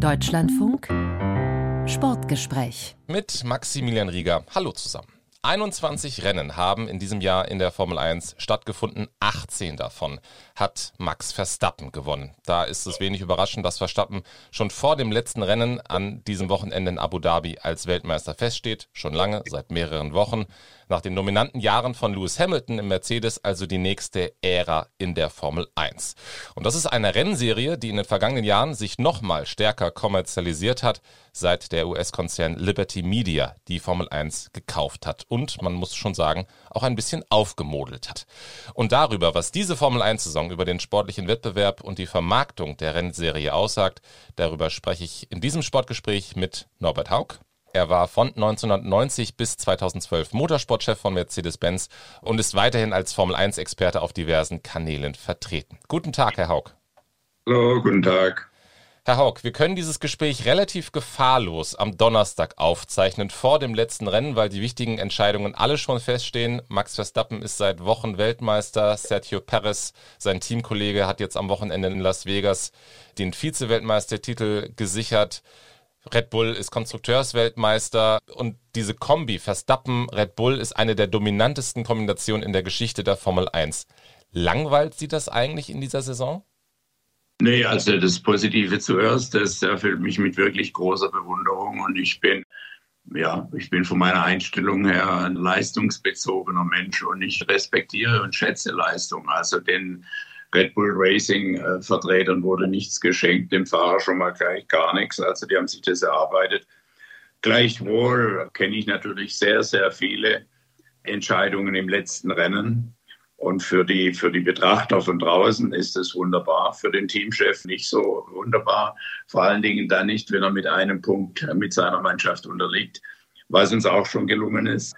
Deutschlandfunk Sportgespräch mit Maximilian Rieger. Hallo zusammen. 21 Rennen haben in diesem Jahr in der Formel 1 stattgefunden. 18 davon hat Max Verstappen gewonnen. Da ist es wenig überraschend, dass Verstappen schon vor dem letzten Rennen an diesem Wochenende in Abu Dhabi als Weltmeister feststeht. Schon lange, seit mehreren Wochen. Nach den dominanten Jahren von Lewis Hamilton im Mercedes also die nächste Ära in der Formel 1. Und das ist eine Rennserie, die in den vergangenen Jahren sich nochmal stärker kommerzialisiert hat, seit der US-Konzern Liberty Media die Formel 1 gekauft hat und man muss schon sagen, auch ein bisschen aufgemodelt hat. Und darüber, was diese Formel 1-Saison über den sportlichen Wettbewerb und die Vermarktung der Rennserie aussagt, darüber spreche ich in diesem Sportgespräch mit Norbert Haug. Er war von 1990 bis 2012 Motorsportchef von Mercedes-Benz und ist weiterhin als Formel-1-Experte auf diversen Kanälen vertreten. Guten Tag, Herr Haug. Hallo, guten Tag. Herr Haug, wir können dieses Gespräch relativ gefahrlos am Donnerstag aufzeichnen, vor dem letzten Rennen, weil die wichtigen Entscheidungen alle schon feststehen. Max Verstappen ist seit Wochen Weltmeister. Sergio Perez, sein Teamkollege, hat jetzt am Wochenende in Las Vegas den Vize-Weltmeistertitel gesichert. Red Bull ist Konstrukteursweltmeister und diese Kombi Verstappen Red Bull ist eine der dominantesten Kombinationen in der Geschichte der Formel 1. Langweilt Sie das eigentlich in dieser Saison? Nee, also das Positive zuerst, das erfüllt mich mit wirklich großer Bewunderung und ich bin, ja, ich bin von meiner Einstellung her ein leistungsbezogener Mensch und ich respektiere und schätze Leistung. Also den Red Bull Racing äh, Vertretern wurde nichts geschenkt, dem Fahrer schon mal gleich gar nichts. Also die haben sich das erarbeitet. Gleichwohl kenne ich natürlich sehr, sehr viele Entscheidungen im letzten Rennen und für die, für die Betrachter von draußen ist es wunderbar, für den Teamchef nicht so wunderbar. Vor allen Dingen dann nicht, wenn er mit einem Punkt mit seiner Mannschaft unterliegt, was uns auch schon gelungen ist.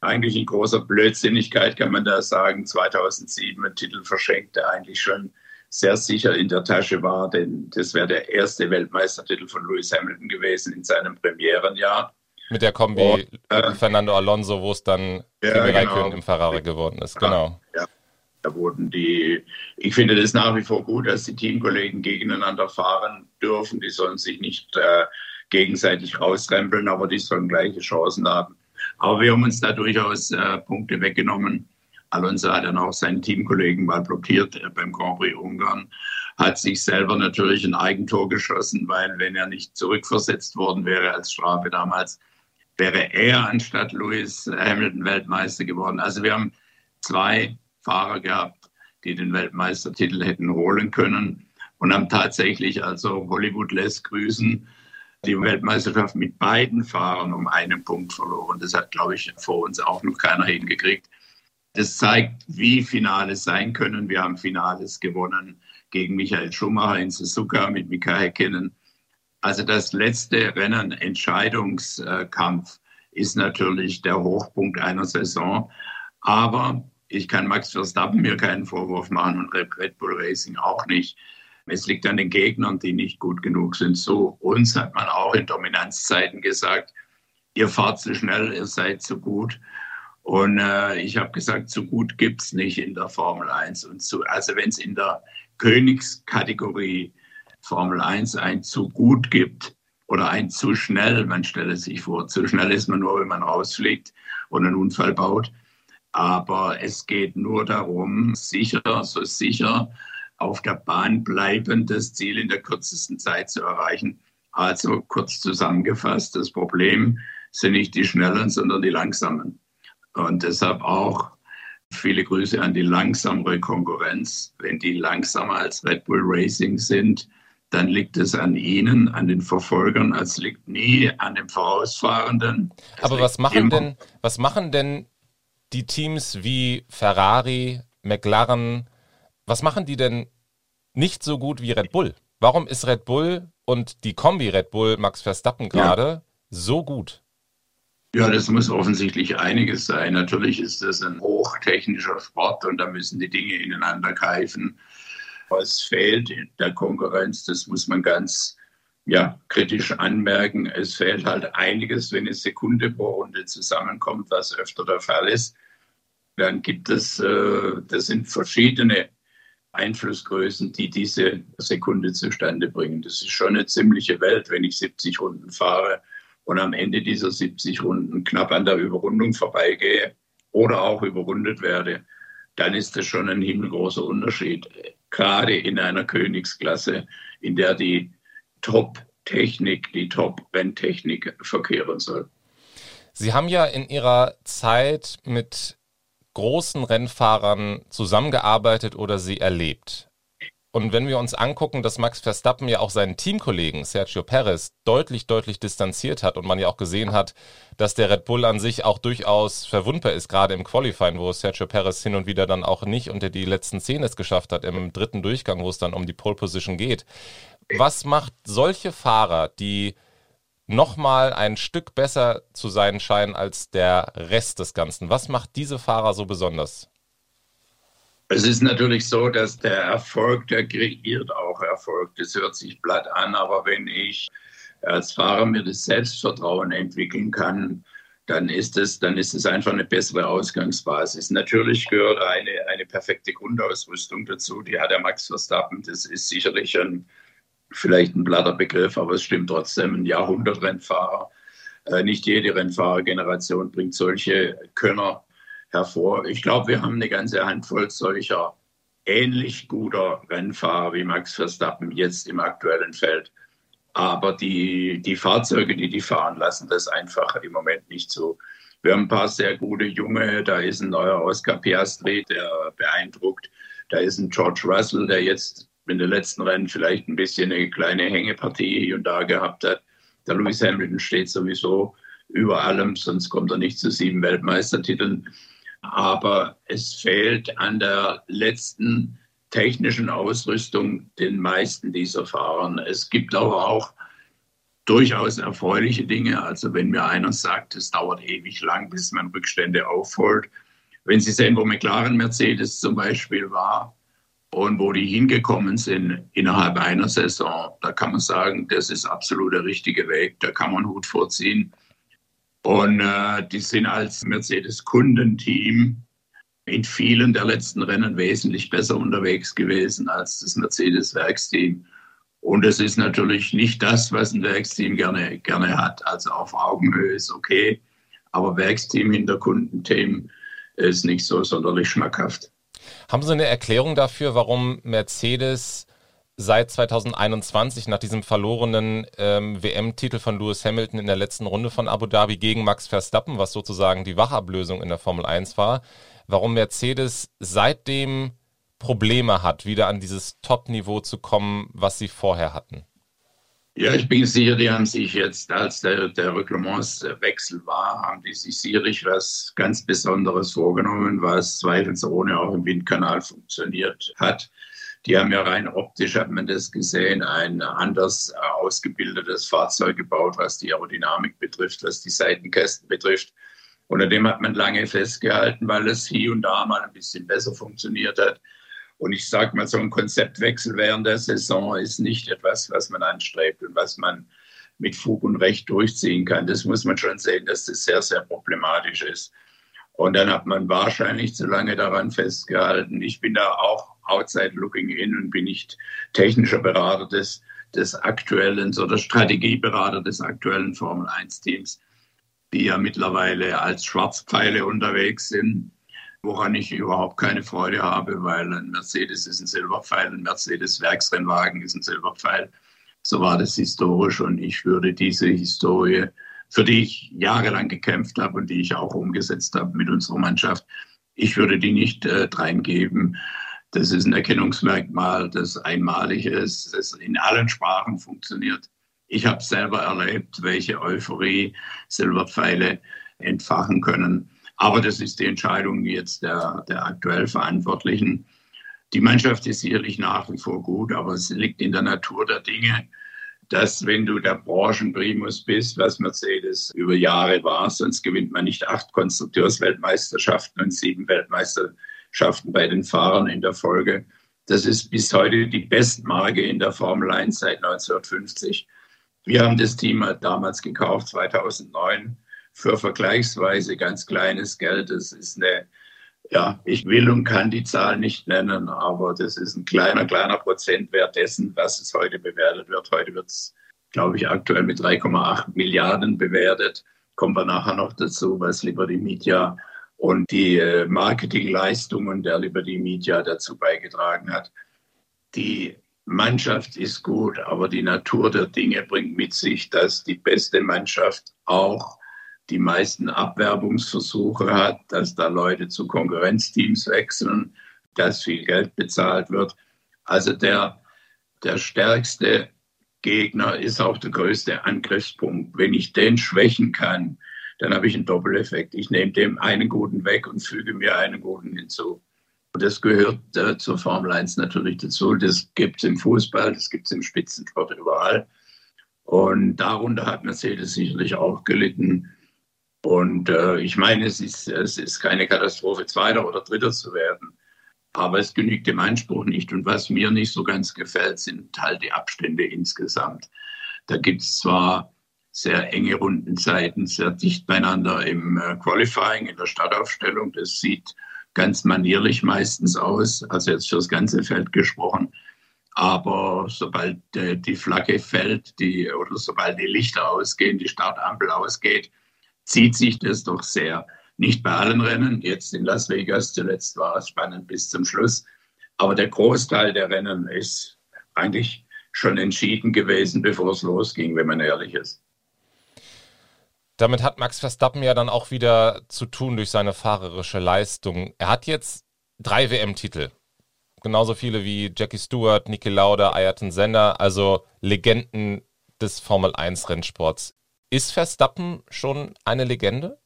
Eigentlich in großer Blödsinnigkeit kann man da sagen, 2007 ein Titel verschenkt, der eigentlich schon sehr sicher in der Tasche war, denn das wäre der erste Weltmeistertitel von Lewis Hamilton gewesen in seinem Premierenjahr. Mit der Kombi und, äh, Fernando Alonso, wo es dann ja, genau. im Ferrari geworden ist. Genau. Ja, da wurden die, ich finde das nach wie vor gut, dass die Teamkollegen gegeneinander fahren dürfen. Die sollen sich nicht äh, gegenseitig rausrempeln, aber die sollen gleiche Chancen haben. Aber wir haben uns da durchaus äh, Punkte weggenommen. Alonso hat dann auch seinen Teamkollegen mal blockiert äh, beim Grand Prix Ungarn, hat sich selber natürlich ein Eigentor geschossen, weil wenn er nicht zurückversetzt worden wäre als Strafe damals, wäre er anstatt Lewis Hamilton Weltmeister geworden. Also wir haben zwei Fahrer gehabt, die den Weltmeistertitel hätten holen können und haben tatsächlich, also Hollywood lässt grüßen, die Weltmeisterschaft mit beiden Fahrern um einen Punkt verloren. Das hat, glaube ich, vor uns auch noch keiner hingekriegt. Das zeigt, wie Finales sein können. Wir haben Finales gewonnen gegen Michael Schumacher in Suzuka mit Mika Häkkinen also das letzte Rennen, Entscheidungskampf, ist natürlich der Hochpunkt einer Saison. Aber ich kann Max Verstappen mir keinen Vorwurf machen und Red Bull Racing auch nicht. Es liegt an den Gegnern, die nicht gut genug sind. So uns hat man auch in Dominanzzeiten gesagt, ihr fahrt zu schnell, ihr seid zu gut. Und äh, ich habe gesagt, zu gut gibt es nicht in der Formel 1. Und zu, also wenn es in der Königskategorie Formel 1 ein zu gut gibt oder ein zu schnell. Man stelle sich vor, zu schnell ist man nur, wenn man rausfliegt und einen Unfall baut. Aber es geht nur darum, sicher, so sicher auf der Bahn bleiben, das Ziel in der kürzesten Zeit zu erreichen. Also kurz zusammengefasst, das Problem sind nicht die Schnellen, sondern die Langsamen. Und deshalb auch viele Grüße an die langsamere Konkurrenz. Wenn die langsamer als Red Bull Racing sind, dann liegt es an ihnen, an den Verfolgern, es liegt nie an dem Vorausfahrenden. Es Aber was machen denn, was machen denn die Teams wie Ferrari, McLaren, was machen die denn nicht so gut wie Red Bull? Warum ist Red Bull und die Kombi Red Bull Max Verstappen gerade ja. so gut? Ja, das muss offensichtlich einiges sein. Natürlich ist das ein hochtechnischer Sport und da müssen die Dinge ineinander greifen. Was fehlt in der Konkurrenz, das muss man ganz ja, kritisch anmerken. Es fehlt halt einiges, wenn eine Sekunde pro Runde zusammenkommt, was öfter der Fall ist. Dann gibt es, äh, das sind verschiedene Einflussgrößen, die diese Sekunde zustande bringen. Das ist schon eine ziemliche Welt, wenn ich 70 Runden fahre und am Ende dieser 70 Runden knapp an der Überrundung vorbeigehe oder auch überrundet werde, dann ist das schon ein himmelgroßer Unterschied. Gerade in einer Königsklasse, in der die Top-Technik, die Top-Renntechnik verkehren soll. Sie haben ja in Ihrer Zeit mit großen Rennfahrern zusammengearbeitet oder sie erlebt. Und wenn wir uns angucken, dass Max Verstappen ja auch seinen Teamkollegen Sergio Perez deutlich, deutlich distanziert hat und man ja auch gesehen hat, dass der Red Bull an sich auch durchaus verwundbar ist, gerade im Qualifying, wo Sergio Perez hin und wieder dann auch nicht unter die letzten zehn es geschafft hat, im dritten Durchgang, wo es dann um die Pole Position geht. Was macht solche Fahrer, die nochmal ein Stück besser zu sein scheinen als der Rest des Ganzen? Was macht diese Fahrer so besonders? Es ist natürlich so, dass der Erfolg, der kreiert auch Erfolg. Das hört sich platt an, aber wenn ich als Fahrer mir das Selbstvertrauen entwickeln kann, dann ist es, dann ist es einfach eine bessere Ausgangsbasis. Natürlich gehört eine, eine perfekte Grundausrüstung dazu. Die hat der Max Verstappen. Das ist sicherlich ein, vielleicht ein platter Begriff, aber es stimmt trotzdem. Ein Jahrhundertrennfahrer. Äh, nicht jede Rennfahrergeneration bringt solche Könner hervor. Ich glaube, wir haben eine ganze Handvoll solcher ähnlich guter Rennfahrer wie Max Verstappen jetzt im aktuellen Feld. Aber die, die Fahrzeuge, die die fahren, lassen das einfach im Moment nicht so. Wir haben ein paar sehr gute Junge. Da ist ein neuer Oscar Piastri, der beeindruckt. Da ist ein George Russell, der jetzt in den letzten Rennen vielleicht ein bisschen eine kleine Hängepartie hier und da gehabt hat. Der Lewis Hamilton steht sowieso über allem, sonst kommt er nicht zu sieben Weltmeistertiteln aber es fehlt an der letzten technischen Ausrüstung den meisten dieser Fahrern. Es gibt aber auch durchaus erfreuliche Dinge. Also wenn mir einer sagt, es dauert ewig lang, bis man Rückstände aufholt. Wenn Sie sehen, wo McLaren Mercedes zum Beispiel war und wo die hingekommen sind innerhalb einer Saison, da kann man sagen, das ist absolut der richtige Weg. Da kann man Hut vorziehen. Und äh, die sind als Mercedes-Kundenteam in vielen der letzten Rennen wesentlich besser unterwegs gewesen als das Mercedes-Werksteam. Und es ist natürlich nicht das, was ein Werksteam gerne, gerne hat. Also auf Augenhöhe ist okay, aber Werksteam hinter Kundenteam ist nicht so sonderlich schmackhaft. Haben Sie eine Erklärung dafür, warum Mercedes seit 2021 nach diesem verlorenen ähm, WM-Titel von Lewis Hamilton in der letzten Runde von Abu Dhabi gegen Max Verstappen, was sozusagen die Wachablösung in der Formel 1 war, warum Mercedes seitdem Probleme hat, wieder an dieses Top-Niveau zu kommen, was sie vorher hatten. Ja, ich bin sicher, die haben sich jetzt, als der, der Reglementswechsel war, haben die sich sicherlich was ganz Besonderes vorgenommen, was zweifelsohne auch im Windkanal funktioniert hat. Die haben ja rein optisch, hat man das gesehen, ein anders äh, ausgebildetes Fahrzeug gebaut, was die Aerodynamik betrifft, was die Seitenkästen betrifft. Unter dem hat man lange festgehalten, weil es hier und da mal ein bisschen besser funktioniert hat. Und ich sage mal, so ein Konzeptwechsel während der Saison ist nicht etwas, was man anstrebt und was man mit Fug und Recht durchziehen kann. Das muss man schon sehen, dass das sehr, sehr problematisch ist. Und dann hat man wahrscheinlich zu lange daran festgehalten. Ich bin da auch outside looking in und bin nicht technischer Berater des, des aktuellen oder Strategieberater des aktuellen Formel 1 Teams, die ja mittlerweile als Schwarzpfeile unterwegs sind, woran ich überhaupt keine Freude habe, weil ein Mercedes ist ein Silberpfeil, ein Mercedes Werksrennwagen ist ein Silberpfeil. So war das historisch und ich würde diese Historie, für die ich jahrelang gekämpft habe und die ich auch umgesetzt habe mit unserer Mannschaft, ich würde die nicht äh, dreingeben. Das ist ein Erkennungsmerkmal, das einmalig ist, das in allen Sprachen funktioniert. Ich habe selber erlebt, welche Euphorie Silberpfeile entfachen können. Aber das ist die Entscheidung jetzt der, der aktuell Verantwortlichen. Die Mannschaft ist sicherlich nach wie vor gut, aber es liegt in der Natur der Dinge, dass wenn du der Branchenprimus bist, was Mercedes über Jahre war, sonst gewinnt man nicht acht Konstrukteursweltmeisterschaften und sieben Weltmeisterschaften bei den Fahrern in der Folge. Das ist bis heute die Bestmarke in der Formel 1 seit 1950. Wir haben das Team halt damals gekauft, 2009, für vergleichsweise ganz kleines Geld. Das ist eine ja, ich will und kann die Zahl nicht nennen, aber das ist ein kleiner, kleiner Prozentwert dessen, was es heute bewertet wird. Heute wird es, glaube ich, aktuell mit 3,8 Milliarden bewertet. Kommen wir nachher noch dazu, was Liberty Media und die äh, Marketingleistungen der Liberty Media dazu beigetragen hat. Die Mannschaft ist gut, aber die Natur der Dinge bringt mit sich, dass die beste Mannschaft auch die meisten Abwerbungsversuche hat, dass da Leute zu Konkurrenzteams wechseln, dass viel Geld bezahlt wird. Also der, der stärkste Gegner ist auch der größte Angriffspunkt. Wenn ich den schwächen kann, dann habe ich einen Doppeleffekt. Ich nehme dem einen guten weg und füge mir einen guten hinzu. Und das gehört äh, zur Formel 1 natürlich dazu. Das gibt es im Fußball, das gibt es im Spitzensport überall. Und darunter hat Mercedes sicherlich auch gelitten. Und äh, ich meine, es ist, es ist keine Katastrophe, Zweiter oder Dritter zu werden. Aber es genügt dem Anspruch nicht. Und was mir nicht so ganz gefällt, sind halt die Abstände insgesamt. Da gibt es zwar sehr enge Rundenzeiten, sehr dicht beieinander im äh, Qualifying, in der Startaufstellung. Das sieht ganz manierlich meistens aus, also jetzt für das ganze Feld gesprochen. Aber sobald äh, die Flagge fällt die, oder sobald die Lichter ausgehen, die Startampel ausgeht, zieht sich das doch sehr. Nicht bei allen Rennen, jetzt in Las Vegas zuletzt war es spannend bis zum Schluss, aber der Großteil der Rennen ist eigentlich schon entschieden gewesen, bevor es losging, wenn man ehrlich ist. Damit hat Max Verstappen ja dann auch wieder zu tun durch seine fahrerische Leistung. Er hat jetzt drei WM-Titel. Genauso viele wie Jackie Stewart, Niki Lauda, Ayrton Senna, also Legenden des Formel 1 Rennsports. Ist Verstappen schon eine Legende?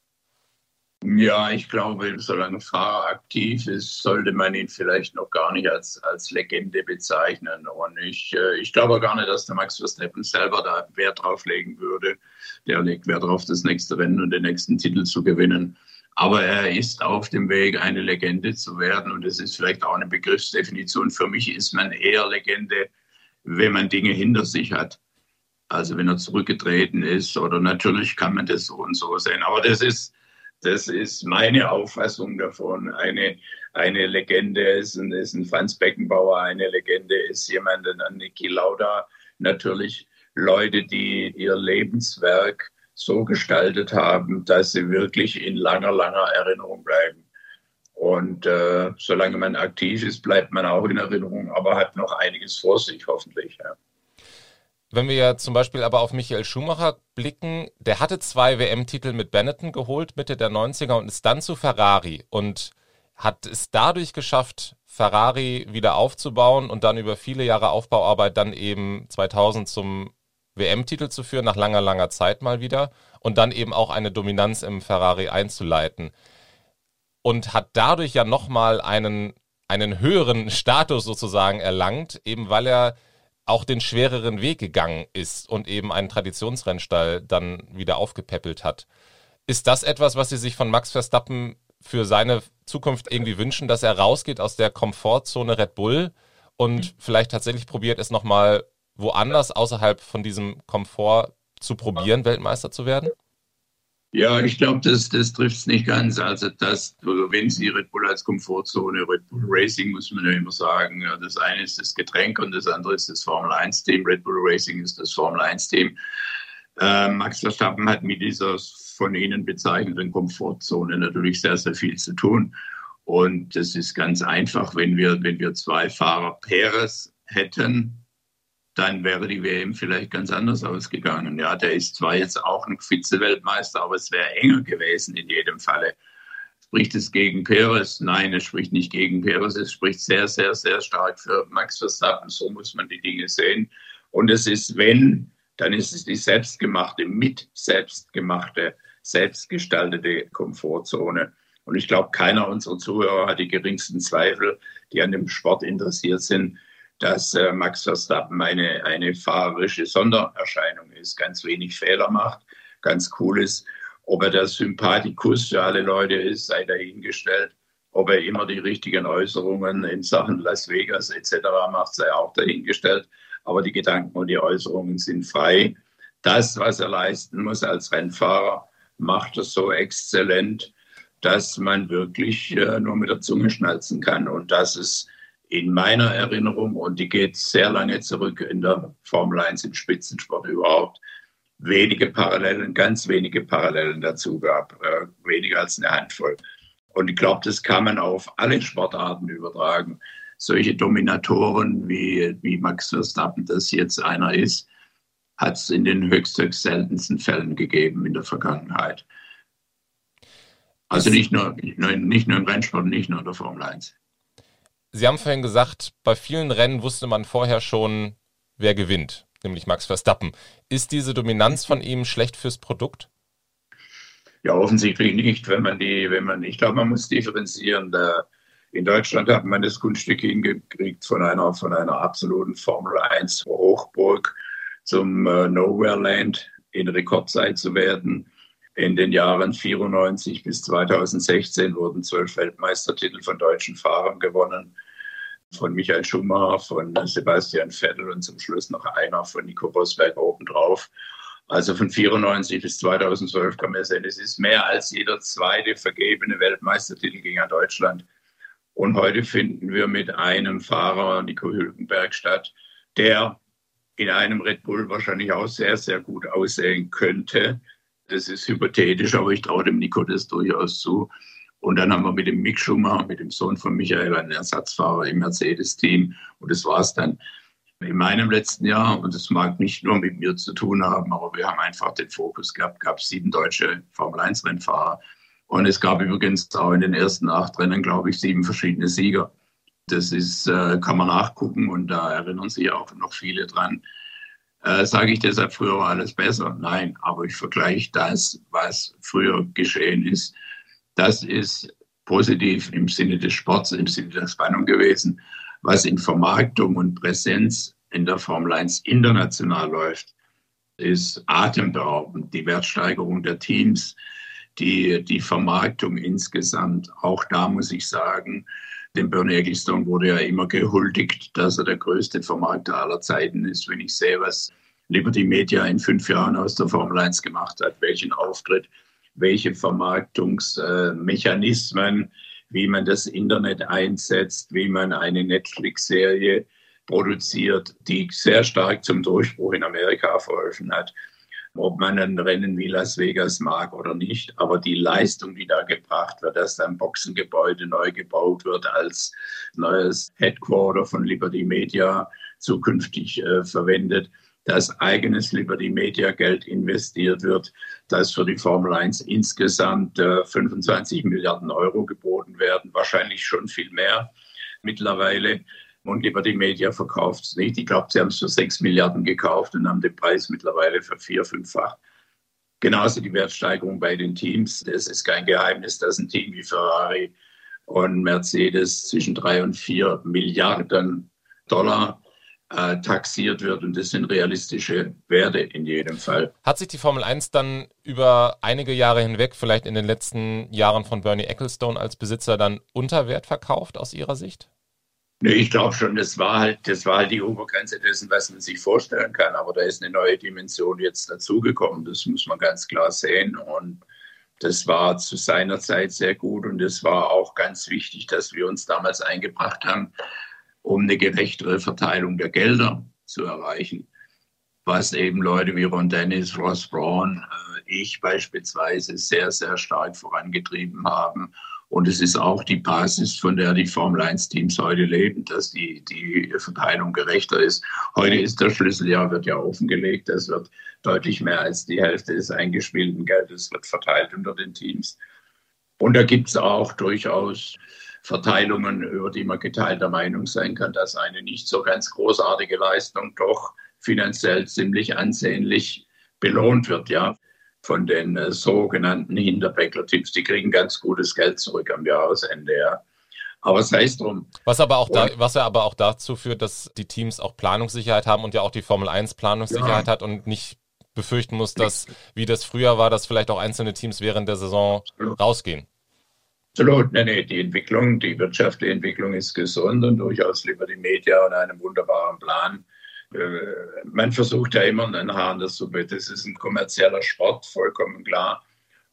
Ja, ich glaube, solange Fahrer aktiv ist, sollte man ihn vielleicht noch gar nicht als, als Legende bezeichnen. Und ich, äh, ich glaube gar nicht, dass der Max Verstappen selber da Wert drauf legen würde. Der legt Wert darauf, das nächste Rennen und den nächsten Titel zu gewinnen. Aber er ist auf dem Weg, eine Legende zu werden. Und das ist vielleicht auch eine Begriffsdefinition. Für mich ist man eher Legende, wenn man Dinge hinter sich hat. Also wenn er zurückgetreten ist oder natürlich kann man das so und so sehen. Aber das ist, das ist meine Auffassung davon. Eine, eine Legende ist ein, ist ein Franz Beckenbauer, eine Legende ist jemand, ein Niki Lauda. Natürlich Leute, die ihr Lebenswerk so gestaltet haben, dass sie wirklich in langer, langer Erinnerung bleiben. Und äh, solange man aktiv ist, bleibt man auch in Erinnerung, aber hat noch einiges vor sich, hoffentlich. Ja. Wenn wir ja zum Beispiel aber auf Michael Schumacher blicken, der hatte zwei WM-Titel mit Benetton geholt, Mitte der 90er, und ist dann zu Ferrari und hat es dadurch geschafft, Ferrari wieder aufzubauen und dann über viele Jahre Aufbauarbeit dann eben 2000 zum WM-Titel zu führen, nach langer, langer Zeit mal wieder, und dann eben auch eine Dominanz im Ferrari einzuleiten. Und hat dadurch ja nochmal einen, einen höheren Status sozusagen erlangt, eben weil er auch den schwereren Weg gegangen ist und eben einen Traditionsrennstall dann wieder aufgepäppelt hat. Ist das etwas, was Sie sich von Max Verstappen für seine Zukunft irgendwie wünschen, dass er rausgeht aus der Komfortzone Red Bull und vielleicht tatsächlich probiert, es nochmal woanders außerhalb von diesem Komfort zu probieren, Weltmeister zu werden? Ja, ich glaube, das, das trifft es nicht ganz. Also, das, wenn Sie Red Bull als Komfortzone, Red Bull Racing, muss man ja immer sagen, ja, das eine ist das Getränk und das andere ist das Formel 1-Team. Red Bull Racing ist das Formel 1-Team. Äh, Max Verstappen hat mit dieser von Ihnen bezeichneten Komfortzone natürlich sehr, sehr viel zu tun. Und das ist ganz einfach, wenn wir, wenn wir zwei Fahrer Perez hätten, dann wäre die WM vielleicht ganz anders ausgegangen. Ja, der ist zwar jetzt auch ein Vize-Weltmeister, aber es wäre enger gewesen in jedem Falle. Spricht es gegen Perez? Nein, es spricht nicht gegen Perez. Es spricht sehr, sehr, sehr stark für Max Verstappen. So muss man die Dinge sehen. Und es ist, wenn, dann ist es die selbstgemachte, mit selbstgemachte, selbstgestaltete Komfortzone. Und ich glaube, keiner unserer Zuhörer hat die geringsten Zweifel, die an dem Sport interessiert sind, dass äh, Max Verstappen eine, eine fahrerische Sondererscheinung ist, ganz wenig Fehler macht, ganz cool ist. Ob er der Sympathikus für alle Leute ist, sei dahingestellt. Ob er immer die richtigen Äußerungen in Sachen Las Vegas etc. macht, sei auch dahingestellt. Aber die Gedanken und die Äußerungen sind frei. Das, was er leisten muss als Rennfahrer, macht er so exzellent, dass man wirklich äh, nur mit der Zunge schnalzen kann und dass es in meiner Erinnerung, und die geht sehr lange zurück in der Formel 1 im Spitzensport überhaupt, wenige Parallelen, ganz wenige Parallelen dazu gab, äh, weniger als eine Handvoll. Und ich glaube, das kann man auf alle Sportarten übertragen. Solche Dominatoren wie, wie Max Verstappen, das jetzt einer ist, hat es in den höchst, höchst seltensten Fällen gegeben in der Vergangenheit. Also nicht nur, nicht nur, nicht nur im Rennsport, nicht nur in der Formel 1. Sie haben vorhin gesagt, bei vielen Rennen wusste man vorher schon, wer gewinnt, nämlich Max Verstappen. Ist diese Dominanz von ihm schlecht fürs Produkt? Ja, offensichtlich nicht, wenn man die, wenn man, ich glaube, man muss differenzieren. in Deutschland hat man das Kunststück hingekriegt, von einer, von einer absoluten Formel 1 Hochburg zum äh, Nowhere Land in Rekordzeit zu werden. In den Jahren 94 bis 2016 wurden zwölf Weltmeistertitel von deutschen Fahrern gewonnen. Von Michael Schumacher, von Sebastian Vettel und zum Schluss noch einer von Nico Rosberg obendrauf. Also von 94 bis 2012 kann man sehen, es ist mehr als jeder zweite vergebene Weltmeistertitel gegen Deutschland. Und heute finden wir mit einem Fahrer, Nico Hülkenberg, statt, der in einem Red Bull wahrscheinlich auch sehr, sehr gut aussehen könnte. Das ist hypothetisch, aber ich traue dem Nico das durchaus zu. Und dann haben wir mit dem Mick Schumacher, mit dem Sohn von Michael, einen Ersatzfahrer im Mercedes-Team. Und das war es dann in meinem letzten Jahr. Und das mag nicht nur mit mir zu tun haben, aber wir haben einfach den Fokus gehabt. gab sieben deutsche Formel-1-Rennfahrer. Und es gab übrigens auch in den ersten acht Rennen, glaube ich, sieben verschiedene Sieger. Das ist, äh, kann man nachgucken und da erinnern sich auch noch viele dran. Äh, Sage ich deshalb, früher war alles besser? Nein, aber ich vergleiche das, was früher geschehen ist. Das ist positiv im Sinne des Sports, im Sinne der Spannung gewesen. Was in Vermarktung und Präsenz in der Formel 1 international läuft, ist atemberaubend. Die Wertsteigerung der Teams, die, die Vermarktung insgesamt. Auch da muss ich sagen, dem Bernie Ecclestone wurde ja immer gehuldigt, dass er der größte Vermarkter aller Zeiten ist. Wenn ich sehe, was Liberty Media in fünf Jahren aus der Formel 1 gemacht hat, welchen Auftritt, welche Vermarktungsmechanismen, wie man das Internet einsetzt, wie man eine Netflix-Serie produziert, die sehr stark zum Durchbruch in Amerika verholfen hat ob man ein Rennen wie Las Vegas mag oder nicht. Aber die Leistung, die da gebracht wird, dass ein Boxengebäude neu gebaut wird als neues Headquarter von Liberty Media zukünftig äh, verwendet, dass eigenes Liberty Media Geld investiert wird, dass für die Formel 1 insgesamt äh, 25 Milliarden Euro geboten werden, wahrscheinlich schon viel mehr mittlerweile und Liberty Media verkauft es nicht. Ich glaube, sie haben es für 6 Milliarden gekauft und haben den Preis mittlerweile für vier, fünffach. Genauso die Wertsteigerung bei den Teams. Es ist kein Geheimnis, dass ein Team wie Ferrari und Mercedes zwischen drei und vier Milliarden Dollar äh, taxiert wird. Und das sind realistische Werte in jedem Fall. Hat sich die Formel 1 dann über einige Jahre hinweg, vielleicht in den letzten Jahren von Bernie Ecclestone als Besitzer, dann unter Wert verkauft aus Ihrer Sicht? Nee, ich glaube schon, das war halt, das war halt die Obergrenze dessen, was man sich vorstellen kann. Aber da ist eine neue Dimension jetzt dazugekommen. Das muss man ganz klar sehen. Und das war zu seiner Zeit sehr gut. Und es war auch ganz wichtig, dass wir uns damals eingebracht haben, um eine gerechtere Verteilung der Gelder zu erreichen. Was eben Leute wie Ron Dennis, Ross Braun, äh, ich beispielsweise sehr, sehr stark vorangetrieben haben und es ist auch die Basis, von der die Formel 1-Teams heute leben, dass die, die Verteilung gerechter ist. Heute ist der Schlüsseljahr, wird ja offengelegt. Es wird deutlich mehr als die Hälfte des eingespielten Geldes wird verteilt unter den Teams. Und da gibt es auch durchaus Verteilungen, über die man geteilter Meinung sein kann, dass eine nicht so ganz großartige Leistung doch finanziell ziemlich ansehnlich belohnt wird. Ja, von den äh, sogenannten Hinterbäckler-Tipps. Die kriegen ganz gutes Geld zurück am Jahresende. Ja. Aber sei es drum. Was aber auch da, was ja aber auch dazu führt, dass die Teams auch Planungssicherheit haben und ja auch die Formel 1 Planungssicherheit ja. hat und nicht befürchten muss, dass, wie das früher war, dass vielleicht auch einzelne Teams während der Saison rausgehen. Absolut, nee, nee, die Entwicklung, die wirtschaftliche Entwicklung ist gesund und durchaus lieber die Media und einem wunderbaren Plan man versucht ja immer einen Haar in der Suppe. Das ist ein kommerzieller Sport, vollkommen klar.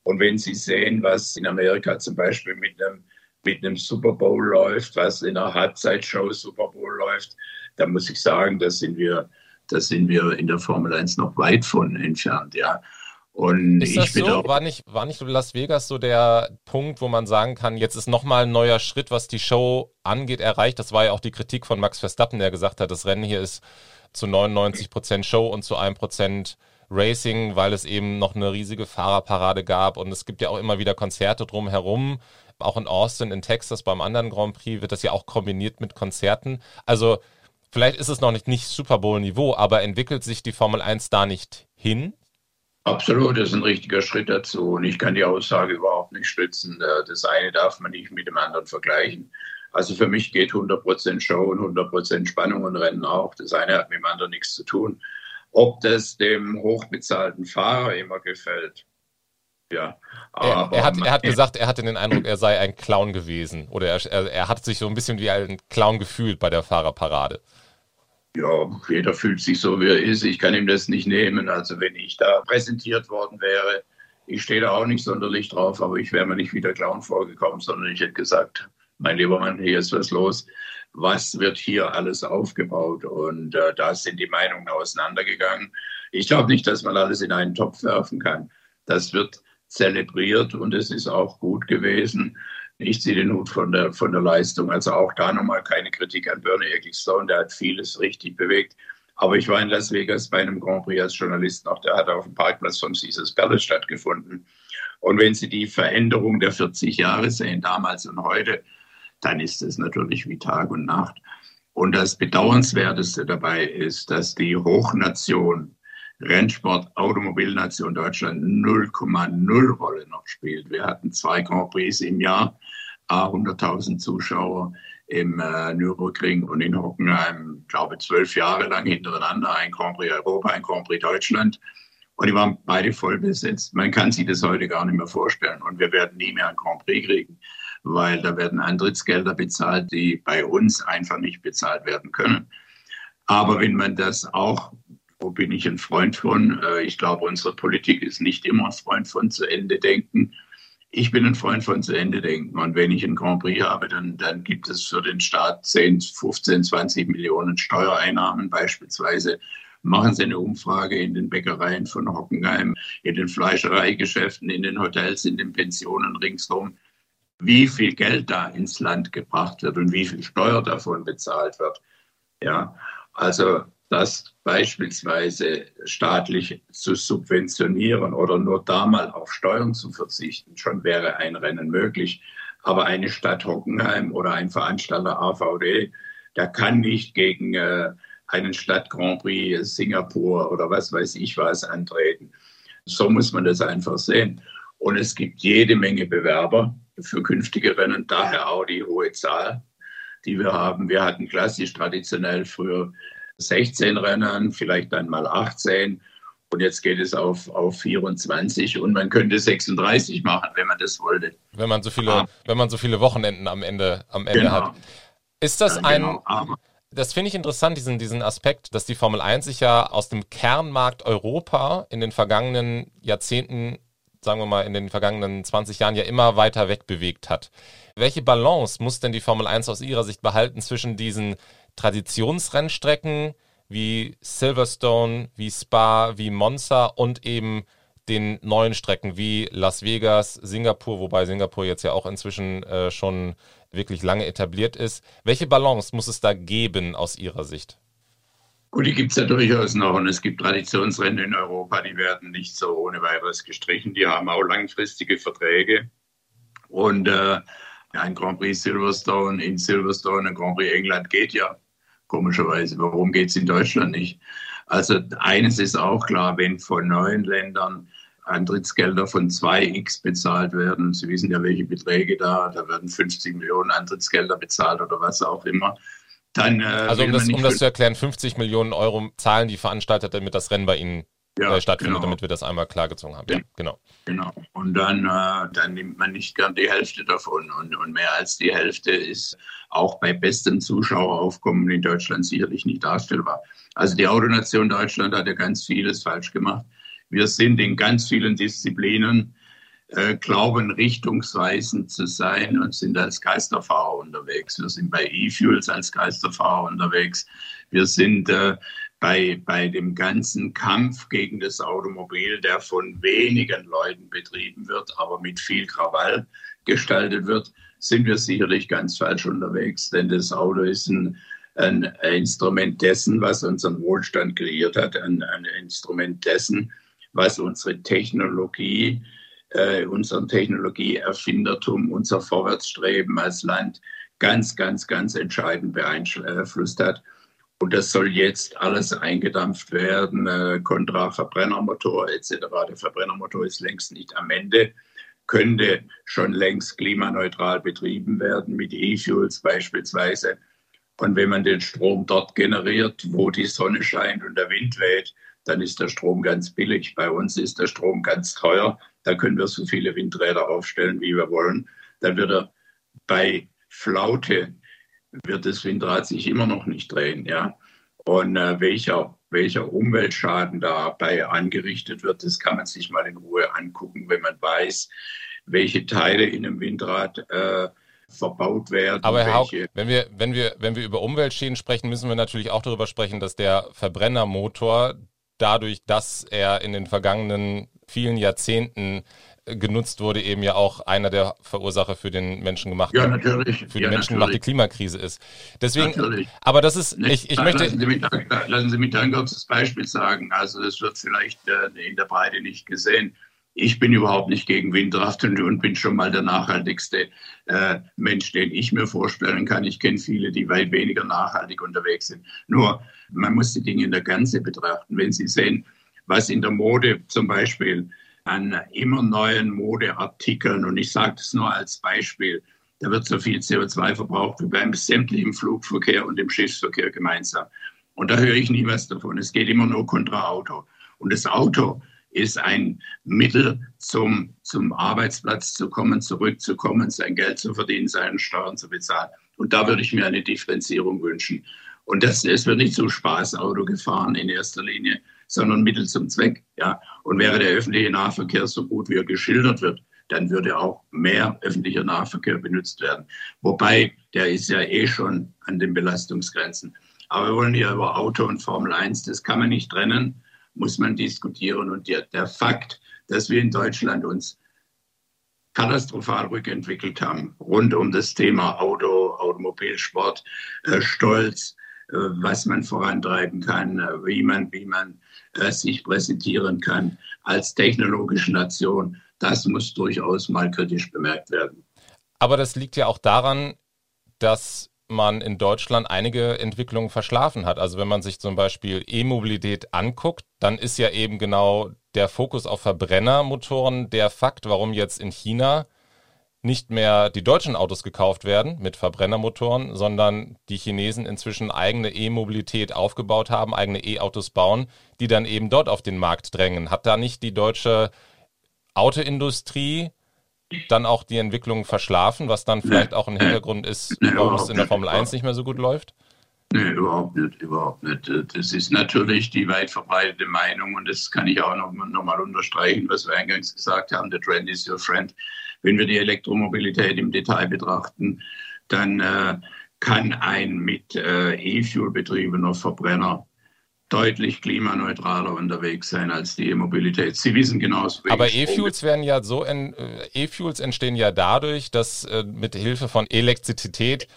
Und wenn Sie sehen, was in Amerika zum Beispiel mit einem, mit einem Super Bowl läuft, was in einer Halbzeitshow Super Bowl läuft, dann muss ich sagen, da sind wir, da sind wir in der Formel 1 noch weit von entfernt, ja. Und ist das so? War nicht, war nicht Las Vegas so der Punkt, wo man sagen kann, jetzt ist nochmal ein neuer Schritt, was die Show angeht, erreicht? Das war ja auch die Kritik von Max Verstappen, der gesagt hat, das Rennen hier ist zu 99 Prozent Show und zu 1 Prozent Racing, weil es eben noch eine riesige Fahrerparade gab und es gibt ja auch immer wieder Konzerte drumherum. Auch in Austin, in Texas beim anderen Grand Prix wird das ja auch kombiniert mit Konzerten. Also vielleicht ist es noch nicht, nicht Super Bowl-Niveau, aber entwickelt sich die Formel 1 da nicht hin? Absolut, das ist ein richtiger Schritt dazu. Und ich kann die Aussage überhaupt nicht stützen. Äh, das eine darf man nicht mit dem anderen vergleichen. Also für mich geht 100% Show und 100% Spannung und Rennen auch. Das eine hat mit dem anderen nichts zu tun. Ob das dem hochbezahlten Fahrer immer gefällt, ja. Er, er, hat, er hat gesagt, er hatte den Eindruck, er sei ein Clown gewesen. Oder er, er hat sich so ein bisschen wie ein Clown gefühlt bei der Fahrerparade ja, jeder fühlt sich so, wie er ist. Ich kann ihm das nicht nehmen. Also wenn ich da präsentiert worden wäre, ich stehe da auch nicht sonderlich drauf, aber ich wäre mir nicht wieder Clown vorgekommen, sondern ich hätte gesagt, mein lieber Mann, hier ist was los. Was wird hier alles aufgebaut? Und äh, da sind die Meinungen auseinandergegangen. Ich glaube nicht, dass man alles in einen Topf werfen kann. Das wird zelebriert und es ist auch gut gewesen. Ich ziehe den Hut von der, von der Leistung. Also auch da nochmal keine Kritik an Bernie Ecclestone. Der hat vieles richtig bewegt. Aber ich war in Las Vegas bei einem Grand Prix als Journalist noch. Der hat auf dem Parkplatz von Caesars Palace stattgefunden. Und wenn Sie die Veränderung der 40 Jahre sehen, damals und heute, dann ist es natürlich wie Tag und Nacht. Und das Bedauernswerteste dabei ist, dass die Hochnation Rennsport, Automobilnation Deutschland 0,0 Rolle noch spielt. Wir hatten zwei Grand Prix im Jahr, 100.000 Zuschauer im äh, Nürburgring und in Hockenheim, glaube zwölf Jahre lang hintereinander, ein Grand Prix Europa, ein Grand Prix Deutschland. Und die waren beide voll besetzt. Man kann sich das heute gar nicht mehr vorstellen. Und wir werden nie mehr ein Grand Prix kriegen, weil da werden Antrittsgelder bezahlt, die bei uns einfach nicht bezahlt werden können. Aber wenn man das auch wo bin ich ein Freund von? Äh, ich glaube, unsere Politik ist nicht immer ein Freund von zu Ende denken. Ich bin ein Freund von zu Ende denken. Und wenn ich ein Grand Prix habe, dann, dann gibt es für den Staat 10, 15, 20 Millionen Steuereinnahmen beispielsweise. Machen Sie eine Umfrage in den Bäckereien von Hockenheim, in den Fleischereigeschäften, in den Hotels, in den Pensionen ringsherum, wie viel Geld da ins Land gebracht wird und wie viel Steuer davon bezahlt wird. Ja, also das beispielsweise staatlich zu subventionieren oder nur da mal auf Steuern zu verzichten, schon wäre ein Rennen möglich. Aber eine Stadt Hockenheim oder ein Veranstalter AVD, der kann nicht gegen äh, einen Stadt Grand Prix Singapur oder was weiß ich was antreten. So muss man das einfach sehen. Und es gibt jede Menge Bewerber für künftige Rennen, daher auch die hohe Zahl, die wir haben. Wir hatten klassisch traditionell früher 16 Rennen, vielleicht dann mal 18. Und jetzt geht es auf, auf 24 und man könnte 36 machen, wenn man das wollte. Wenn man so viele, ah. wenn man so viele Wochenenden am Ende, am Ende genau. hat. Ist das ja, ein. Genau. Das finde ich interessant, diesen, diesen Aspekt, dass die Formel 1 sich ja aus dem Kernmarkt Europa in den vergangenen Jahrzehnten, sagen wir mal, in den vergangenen 20 Jahren ja immer weiter wegbewegt hat. Welche Balance muss denn die Formel 1 aus Ihrer Sicht behalten zwischen diesen Traditionsrennstrecken wie Silverstone, wie Spa, wie Monza und eben den neuen Strecken wie Las Vegas, Singapur, wobei Singapur jetzt ja auch inzwischen äh, schon wirklich lange etabliert ist. Welche Balance muss es da geben aus Ihrer Sicht? Gut, die gibt es ja durchaus noch und es gibt Traditionsrennen in Europa, die werden nicht so ohne weiteres gestrichen. Die haben auch langfristige Verträge. Und äh, ein Grand Prix Silverstone in Silverstone, ein Grand Prix England geht ja komischerweise. Warum geht es in Deutschland nicht? Also eines ist auch klar, wenn von neuen Ländern Antrittsgelder von 2x bezahlt werden, Sie wissen ja, welche Beträge da, da werden 50 Millionen Antrittsgelder bezahlt oder was auch immer. Dann, äh, also um das, um das zu erklären, 50 Millionen Euro zahlen die Veranstalter, damit das Rennen bei ihnen ja, äh, stattfindet, genau. damit wir das einmal klargezogen haben. Ja, genau. Genau. Und dann, äh, dann nimmt man nicht gern die Hälfte davon. Und, und mehr als die Hälfte ist auch bei bestem Zuschaueraufkommen in Deutschland sicherlich nicht darstellbar. Also die Autonation Deutschland hat ja ganz vieles falsch gemacht. Wir sind in ganz vielen Disziplinen äh, glauben, richtungsweisend zu sein und sind als Geisterfahrer unterwegs. Wir sind bei E-Fuels als Geisterfahrer unterwegs. Wir sind äh, bei, bei dem ganzen Kampf gegen das Automobil, der von wenigen Leuten betrieben wird, aber mit viel Krawall gestaltet wird, sind wir sicherlich ganz falsch unterwegs. Denn das Auto ist ein, ein Instrument dessen, was unseren Wohlstand kreiert hat, ein, ein Instrument dessen, was unsere Technologie äh, unseren Technologieerfindertum, unser Vorwärtsstreben als Land ganz, ganz, ganz entscheidend beeinflusst hat. Und das soll jetzt alles eingedampft werden, äh, kontra Verbrennermotor etc. Der Verbrennermotor ist längst nicht am Ende, könnte schon längst klimaneutral betrieben werden mit E-Fuels beispielsweise. Und wenn man den Strom dort generiert, wo die Sonne scheint und der Wind weht, dann ist der Strom ganz billig. Bei uns ist der Strom ganz teuer. Da können wir so viele Windräder aufstellen, wie wir wollen. Dann wird er bei Flaute wird das Windrad sich immer noch nicht drehen. Ja? Und äh, welcher, welcher Umweltschaden dabei angerichtet wird, das kann man sich mal in Ruhe angucken, wenn man weiß, welche Teile in einem Windrad äh, verbaut werden. Aber Herr Haug, wenn wir, wenn, wir, wenn wir über Umweltschäden sprechen, müssen wir natürlich auch darüber sprechen, dass der Verbrennermotor dadurch, dass er in den vergangenen vielen Jahrzehnten äh, genutzt wurde, eben ja auch einer der Verursacher für den menschengemachten, ja, natürlich. für die ja, menschengemachte Klimakrise ist. Deswegen, natürlich. aber das ist, ich, ich möchte. Lassen Sie, mich, lassen Sie mich da ein kurzes Beispiel sagen. Also, das wird vielleicht äh, in der Breite nicht gesehen. Ich bin überhaupt nicht gegen Windkraft und, bin schon mal der nachhaltigste äh, Mensch, den ich mir vorstellen kann. Ich kenne viele, die weit weniger nachhaltig unterwegs sind. Nur, man muss die Dinge in der Ganze betrachten. Wenn Sie sehen, was in der Mode zum Beispiel an immer neuen Modeartikeln, und ich sage das nur als Beispiel, da wird so viel CO2 verbraucht wie beim sämtlichen Flugverkehr und dem Schiffsverkehr gemeinsam. Und da höre ich nie was davon. Es geht immer nur kontra Auto. Und das Auto ist ein Mittel, zum, zum Arbeitsplatz zu kommen, zurückzukommen, sein Geld zu verdienen, seine Steuern zu bezahlen. Und da würde ich mir eine Differenzierung wünschen. Und das, es wird nicht so Spaßauto gefahren in erster Linie, sondern Mittel zum Zweck. Ja. Und wäre der öffentliche Nahverkehr so gut, wie er geschildert wird, dann würde auch mehr öffentlicher Nahverkehr benutzt werden. Wobei, der ist ja eh schon an den Belastungsgrenzen. Aber wir wollen hier über Auto und Formel 1, das kann man nicht trennen, muss man diskutieren. Und der, der Fakt, dass wir in Deutschland uns katastrophal rückentwickelt haben, rund um das Thema Auto, Automobilsport, äh, Stolz, äh, was man vorantreiben kann, äh, wie man, wie man sich präsentieren kann als technologische Nation. Das muss durchaus mal kritisch bemerkt werden. Aber das liegt ja auch daran, dass man in Deutschland einige Entwicklungen verschlafen hat. Also wenn man sich zum Beispiel E-Mobilität anguckt, dann ist ja eben genau der Fokus auf Verbrennermotoren der Fakt, warum jetzt in China nicht mehr die deutschen Autos gekauft werden mit Verbrennermotoren, sondern die Chinesen inzwischen eigene E-Mobilität aufgebaut haben, eigene E-Autos bauen, die dann eben dort auf den Markt drängen. Hat da nicht die deutsche Autoindustrie dann auch die Entwicklung verschlafen, was dann vielleicht auch ein Hintergrund ist, warum es in der Formel 1 nicht mehr so gut läuft? Nee, überhaupt nicht, überhaupt nicht. Das ist natürlich die weit verbreitete Meinung und das kann ich auch noch, noch mal unterstreichen, was wir eingangs gesagt haben, the trend is your friend. Wenn wir die Elektromobilität im Detail betrachten, dann äh, kann ein mit äh, E-Fuel betriebener Verbrenner deutlich klimaneutraler unterwegs sein als die E-Mobilität. Sie wissen genauso. Aber E-Fuels werden ja so, äh, E-Fuels entstehen ja dadurch, dass äh, mit Hilfe von Elektrizität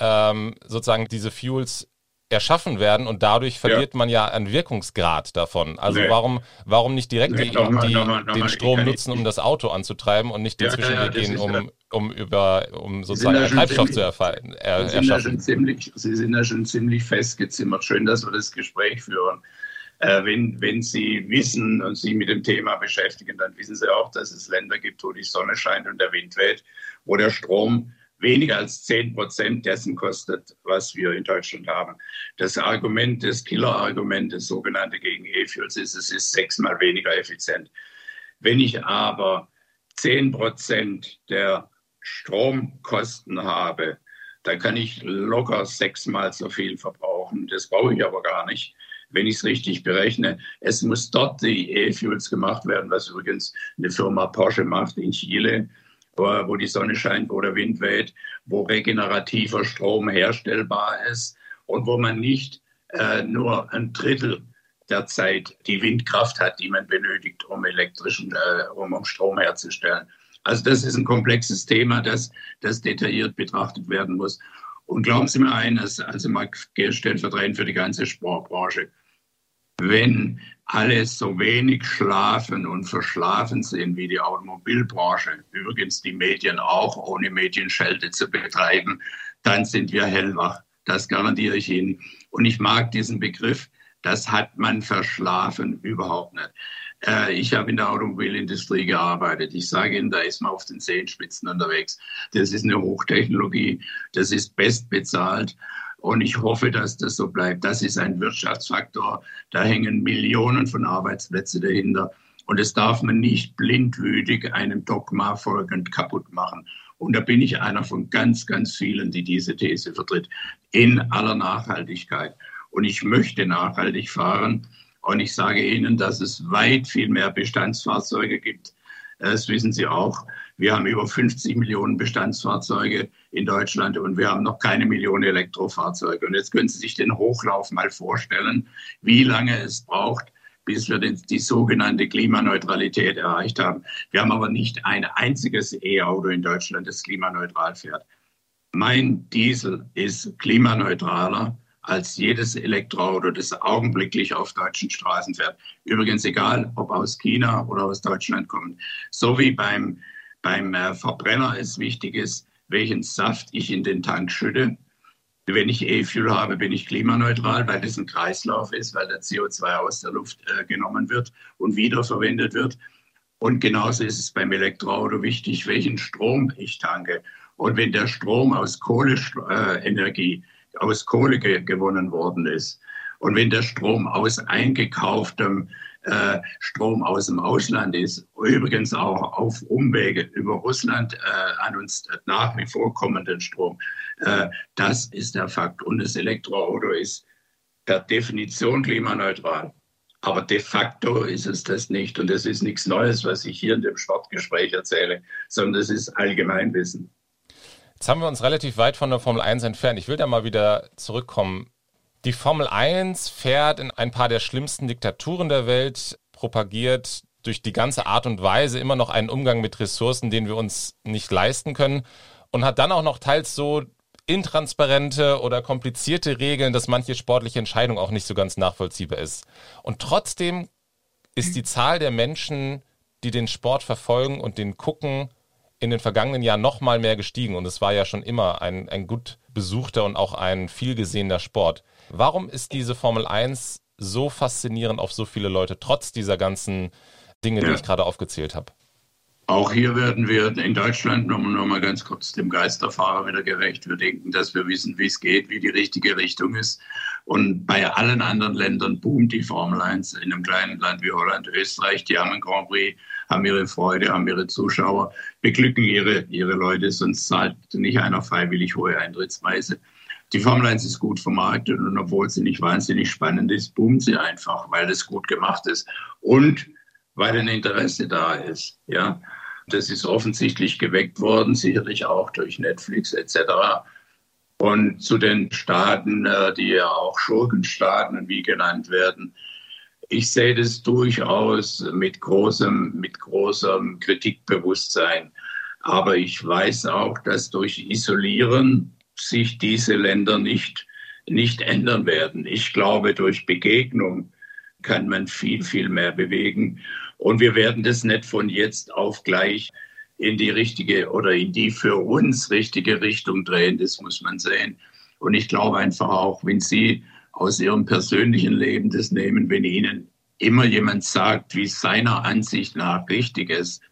ähm, sozusagen diese Fuels erschaffen werden und dadurch verliert ja. man ja einen Wirkungsgrad davon. Also nee. warum, warum nicht direkt nee, die, mal, die, mal, den Strom nutzen, um das Auto anzutreiben und nicht den ja, Zwischenweg ja, gehen, um, um über um sozusagen einen Treibstoff zu erfallen, er, Sie erschaffen. Ja ziemlich, Sie sind ja schon ziemlich festgezimmert. Schön, dass wir das Gespräch führen. Äh, wenn, wenn Sie wissen und sich mit dem Thema beschäftigen, dann wissen Sie auch, dass es Länder gibt, wo die Sonne scheint und der Wind weht, wo der Strom weniger als 10 Prozent dessen kostet, was wir in Deutschland haben. Das Argument, das Killer-Argument, das sogenannte gegen E-Fuels ist, es ist sechsmal weniger effizient. Wenn ich aber 10 Prozent der Stromkosten habe, dann kann ich locker sechsmal so viel verbrauchen. Das brauche ich aber gar nicht. wenn ich es richtig berechne. Es muss dort die E-Fuels gemacht werden, was übrigens eine Firma Porsche macht in Chile, wo die Sonne scheint, wo der Wind weht, wo regenerativer Strom herstellbar ist und wo man nicht äh, nur ein Drittel der Zeit die Windkraft hat, die man benötigt, um elektrischen, äh, um, um Strom herzustellen. Also das ist ein komplexes Thema, das, das detailliert betrachtet werden muss. Und glauben Sie mir eines, also mal stellvertretend für die ganze Sportbranche, wenn alle so wenig schlafen und verschlafen sind wie die Automobilbranche, übrigens die Medien auch, ohne Medienschelte zu betreiben, dann sind wir hellwach. Das garantiere ich Ihnen. Und ich mag diesen Begriff, das hat man verschlafen überhaupt nicht. Äh, ich habe in der Automobilindustrie gearbeitet. Ich sage Ihnen, da ist man auf den Zehenspitzen unterwegs. Das ist eine Hochtechnologie, das ist bestbezahlt. Und ich hoffe, dass das so bleibt. Das ist ein Wirtschaftsfaktor. Da hängen Millionen von Arbeitsplätzen dahinter. Und das darf man nicht blindwütig einem Dogma folgend kaputt machen. Und da bin ich einer von ganz, ganz vielen, die diese These vertritt, in aller Nachhaltigkeit. Und ich möchte nachhaltig fahren. Und ich sage Ihnen, dass es weit viel mehr Bestandsfahrzeuge gibt. Das wissen Sie auch. Wir haben über 50 Millionen Bestandsfahrzeuge in Deutschland und wir haben noch keine Million Elektrofahrzeuge. Und jetzt können Sie sich den Hochlauf mal vorstellen, wie lange es braucht, bis wir die sogenannte Klimaneutralität erreicht haben. Wir haben aber nicht ein einziges E-Auto in Deutschland, das klimaneutral fährt. Mein Diesel ist klimaneutraler als jedes Elektroauto, das augenblicklich auf deutschen Straßen fährt. Übrigens egal, ob aus China oder aus Deutschland kommt. So wie beim, beim äh, Verbrenner es wichtig ist, welchen Saft ich in den Tank schütte. Wenn ich E-Fuel habe, bin ich klimaneutral, weil das ein Kreislauf ist, weil der CO2 aus der Luft äh, genommen wird und wiederverwendet wird. Und genauso ist es beim Elektroauto wichtig, welchen Strom ich tanke. Und wenn der Strom aus Kohleenergie äh, aus Kohle ge gewonnen worden ist. Und wenn der Strom aus eingekauftem äh, Strom aus dem Ausland ist, übrigens auch auf Umwege über Russland äh, an uns nach wie vor kommenden Strom, äh, das ist der Fakt. Und das Elektroauto ist per Definition klimaneutral. Aber de facto ist es das nicht. Und das ist nichts Neues, was ich hier in dem Sportgespräch erzähle, sondern das ist Allgemeinwissen. Jetzt haben wir uns relativ weit von der Formel 1 entfernt. Ich will da mal wieder zurückkommen. Die Formel 1 fährt in ein paar der schlimmsten Diktaturen der Welt, propagiert durch die ganze Art und Weise immer noch einen Umgang mit Ressourcen, den wir uns nicht leisten können und hat dann auch noch teils so intransparente oder komplizierte Regeln, dass manche sportliche Entscheidung auch nicht so ganz nachvollziehbar ist. Und trotzdem ist die Zahl der Menschen, die den Sport verfolgen und den gucken, in den vergangenen Jahren noch mal mehr gestiegen und es war ja schon immer ein, ein gut besuchter und auch ein viel gesehener Sport. Warum ist diese Formel 1 so faszinierend auf so viele Leute, trotz dieser ganzen Dinge, ja. die ich gerade aufgezählt habe? Auch hier werden wir in Deutschland noch, noch mal ganz kurz dem Geisterfahrer wieder gerecht. Wir denken, dass wir wissen, wie es geht, wie die richtige Richtung ist. Und bei allen anderen Ländern boomt die Formel 1. In einem kleinen Land wie Holland, Österreich, die haben einen Grand Prix haben ihre Freude, haben ihre Zuschauer, beglücken ihre, ihre Leute, sonst zahlt nicht einer freiwillig hohe Eintrittspreise. Die Formel 1 ist gut vermarktet und obwohl sie nicht wahnsinnig spannend ist, boomt sie einfach, weil es gut gemacht ist und weil ein Interesse da ist. Ja, das ist offensichtlich geweckt worden, sicherlich auch durch Netflix etc. Und zu den Staaten, äh, die ja auch Schurkenstaaten wie genannt werden, ich sehe das durchaus mit großem, mit großem Kritikbewusstsein. Aber ich weiß auch, dass durch Isolieren sich diese Länder nicht, nicht ändern werden. Ich glaube, durch Begegnung kann man viel, viel mehr bewegen. Und wir werden das nicht von jetzt auf gleich in die richtige oder in die für uns richtige Richtung drehen. Das muss man sehen. Und ich glaube einfach auch, wenn Sie aus ihrem persönlichen Leben das nehmen, wenn ihnen immer jemand sagt, wie seiner Ansicht nach richtig ist,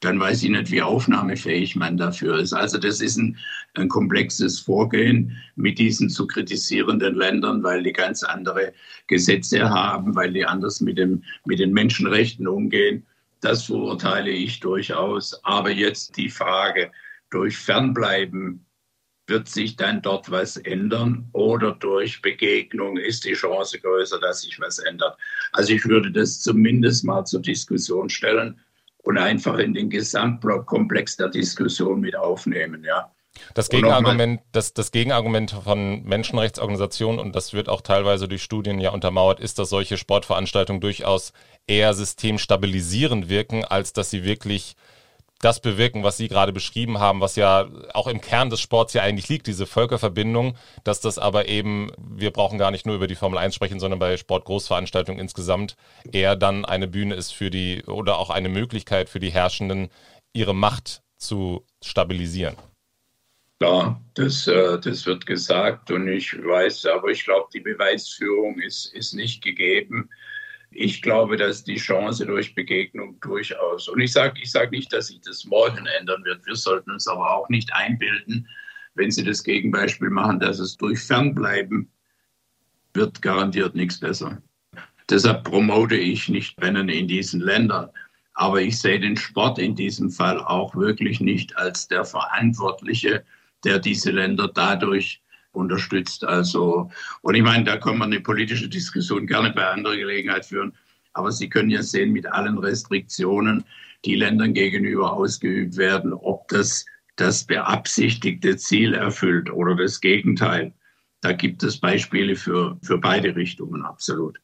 dann weiß ich nicht, wie aufnahmefähig man dafür ist. Also das ist ein, ein, komplexes Vorgehen mit diesen zu kritisierenden Ländern, weil die ganz andere Gesetze haben, weil die anders mit, dem, mit den Menschenrechten umgehen. Das verurteile ich durchaus. Aber jetzt die Frage durch Fernbleiben wird sich dann dort was ändern oder durch Begegnung ist die Chance größer, dass sich was ändert. Also ich würde das zumindest mal zur Diskussion stellen und einfach in den Gesamtblockkomplex der Diskussion mit aufnehmen, ja. Das Gegenargument, das, das Gegenargument von Menschenrechtsorganisationen, und das wird auch teilweise durch Studien ja untermauert, ist, dass solche Sportveranstaltungen durchaus eher systemstabilisierend wirken, als dass sie wirklich das bewirken, was Sie gerade beschrieben haben, was ja auch im Kern des Sports ja eigentlich liegt, diese Völkerverbindung, dass das aber eben, wir brauchen gar nicht nur über die Formel 1 sprechen, sondern bei Sportgroßveranstaltungen insgesamt eher dann eine Bühne ist für die oder auch eine Möglichkeit für die Herrschenden, ihre Macht zu stabilisieren. Ja, das, äh, das wird gesagt und ich weiß, aber ich glaube, die Beweisführung ist, ist nicht gegeben ich glaube, dass die Chance durch Begegnung durchaus, und ich sage ich sag nicht, dass sich das morgen ändern wird, wir sollten uns aber auch nicht einbilden, wenn Sie das Gegenbeispiel machen, dass es durch Fernbleiben wird garantiert nichts besser. Deshalb promote ich nicht Rennen in diesen Ländern. Aber ich sehe den Sport in diesem Fall auch wirklich nicht als der Verantwortliche, der diese Länder dadurch unterstützt. Also, und ich meine, da kann man eine politische Diskussion gerne bei anderer Gelegenheit führen. Aber Sie können ja sehen, mit allen Restriktionen, die Ländern gegenüber ausgeübt werden, ob das das beabsichtigte Ziel erfüllt oder das Gegenteil. Da gibt es Beispiele für, für beide Richtungen, absolut.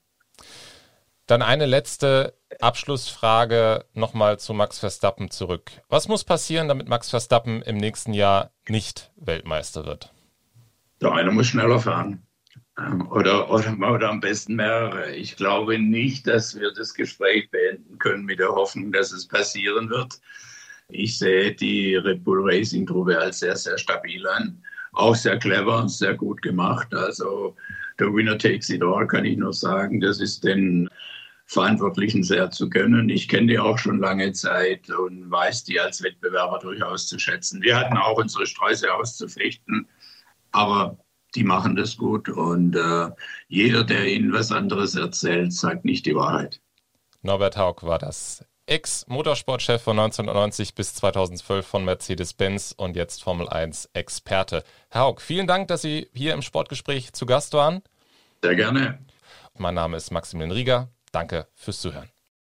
Dann eine letzte Abschlussfrage nochmal zu Max Verstappen zurück. Was muss passieren, damit Max Verstappen im nächsten Jahr nicht Weltmeister wird? Der eine muss schneller fahren. Ähm, oder, oder, oder am besten mehrere. Ich glaube nicht, dass wir das Gespräch beenden können mit der Hoffnung, dass es passieren wird. Ich sehe die Red Bull Racing Truppe als sehr, sehr stabil an. Auch sehr clever und sehr gut gemacht. Also der Winner takes it all, kann ich nur sagen. Das ist den Verantwortlichen sehr zu gönnen. Ich kenne die auch schon lange Zeit und weiß die als Wettbewerber durchaus zu schätzen. Wir hatten auch unsere Sträuße auszufechten aber die machen das gut und äh, jeder, der ihnen was anderes erzählt, sagt nicht die Wahrheit. Norbert Haug war das Ex-Motorsportchef von 1990 bis 2012 von Mercedes-Benz und jetzt Formel 1-Experte. Herr Haug, vielen Dank, dass Sie hier im Sportgespräch zu Gast waren. Sehr gerne. Mein Name ist Maximilian Rieger. Danke fürs Zuhören.